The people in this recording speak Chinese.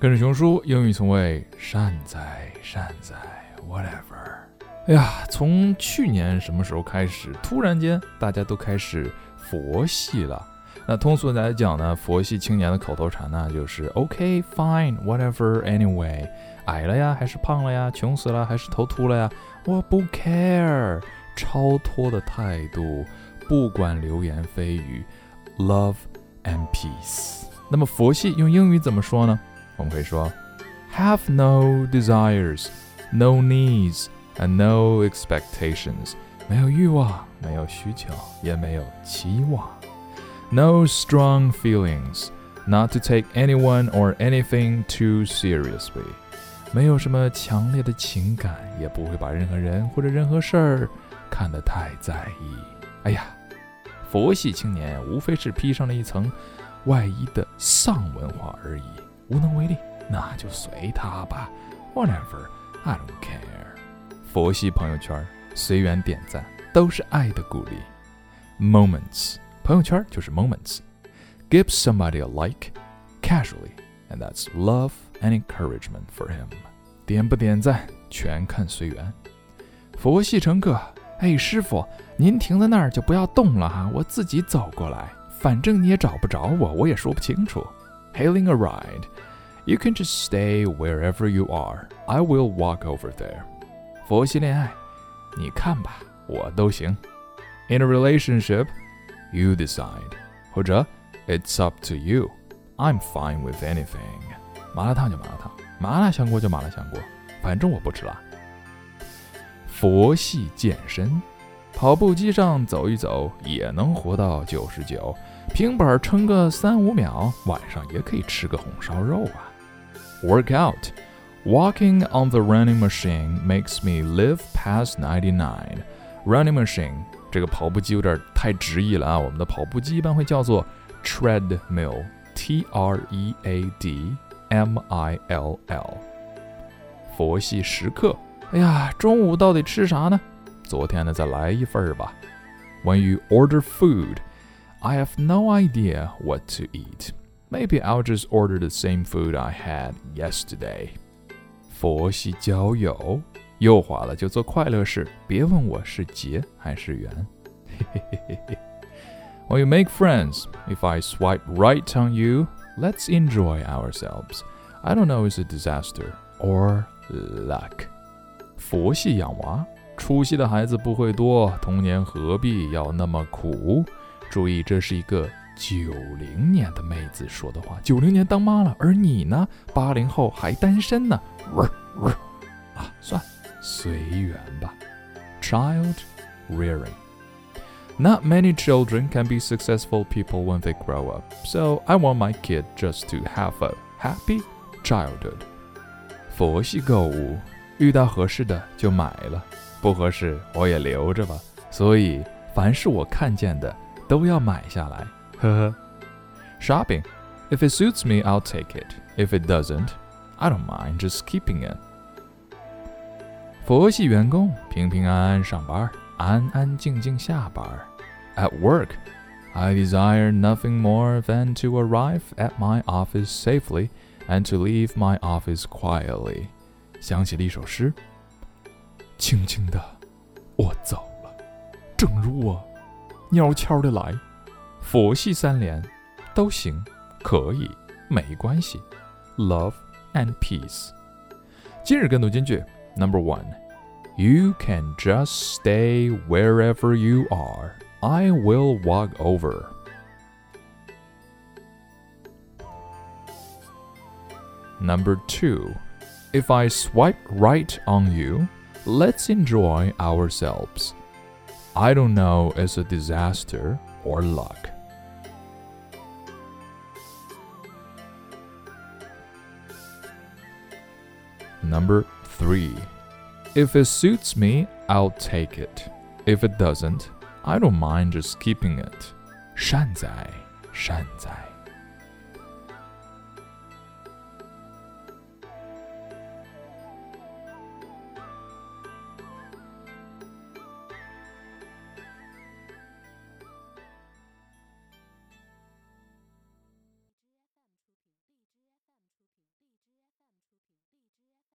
跟着熊叔，英语从未善哉善哉，whatever。哎呀，从去年什么时候开始，突然间大家都开始佛系了。那通俗来讲呢，佛系青年的口头禅呢，就是 OK fine whatever anyway。矮了呀，还是胖了呀？穷死了还是头秃了呀？我不 care。超脱的态度，不管流言蜚语，love and peace。那么佛系用英语怎么说呢？我们可以说，have no desires, no needs, and no expectations，没有欲望，没有需求，也没有期望。No strong feelings, not to take anyone or anything too seriously，没有什么强烈的情感，也不会把任何人或者任何事儿看得太在意。哎呀，佛系青年无非是披上了一层外衣的丧文化而已。无能为力，那就随他吧，whatever I don't care。佛系朋友圈随缘点赞，都是爱的鼓励。Moments，朋友圈就是 moments。Give somebody a like casually, and that's love and encouragement for him。点不点赞全看随缘。佛系乘客，哎，师傅，您停在那儿就不要动了哈，我自己走过来，反正你也找不着我，我也说不清楚。hailing a ride. You can just stay wherever you are. I will walk over there. 佛系恋爱，你看吧，我都行。In a relationship, you decide. 或者 It's up to you. I'm fine with anything. 麻辣烫就麻辣烫，麻辣香锅就麻辣香锅，反正我不吃辣。佛系健身，跑步机上走一走也能活到九十九。 平板撑个三五秒，晚上也可以吃个红烧肉啊。Work out. Walking on the running machine makes me live past ninety nine. Running machine 这个跑步机有点太直译了啊，我们的跑步机一般会叫做 treadmill，T R E A D M I L L。佛系时刻，哎呀，中午到底吃啥呢？昨天的再来一份吧。When you order food. I have no idea what to eat. Maybe I'll just order the same food I had yesterday. 佛系交友，右滑了就做快乐事，别问我是结还是缘。When you make friends, if I swipe right on you, let's enjoy ourselves. I don't know it's a disaster or luck. 佛系养娃，出息的孩子不会多，童年何必要那么苦？ 注意，这是一个九零年的妹子说的话。九零年当妈了，而你呢？八零后还单身呢。啊，算随缘吧。Child rearing. Not many children can be successful people when they grow up, so I want my kid just to have a happy childhood. 佛系购物，遇到合适的就买了，不合适我也留着吧。所以，凡是我看见的。都要买下来，呵呵。Shopping. If it suits me, I'll take it. If it doesn't, I don't mind just keeping it. 佛系员工平平安安上班，安安静静下班。At work, I desire nothing more than to arrive at my office safely and to leave my office quietly. 想起了一首诗：轻轻的，我走了，正如我 悄悄的来，佛系三连都行，可以，没关系。Love and peace。今日跟读金句，Number one。You can just stay wherever you are. I will walk over. Number two, if I swipe right on you, let's enjoy ourselves. I don't know is a disaster or luck. Number 3. If it suits me, I'll take it. If it doesn't, I don't mind just keeping it. 善哉，善哉。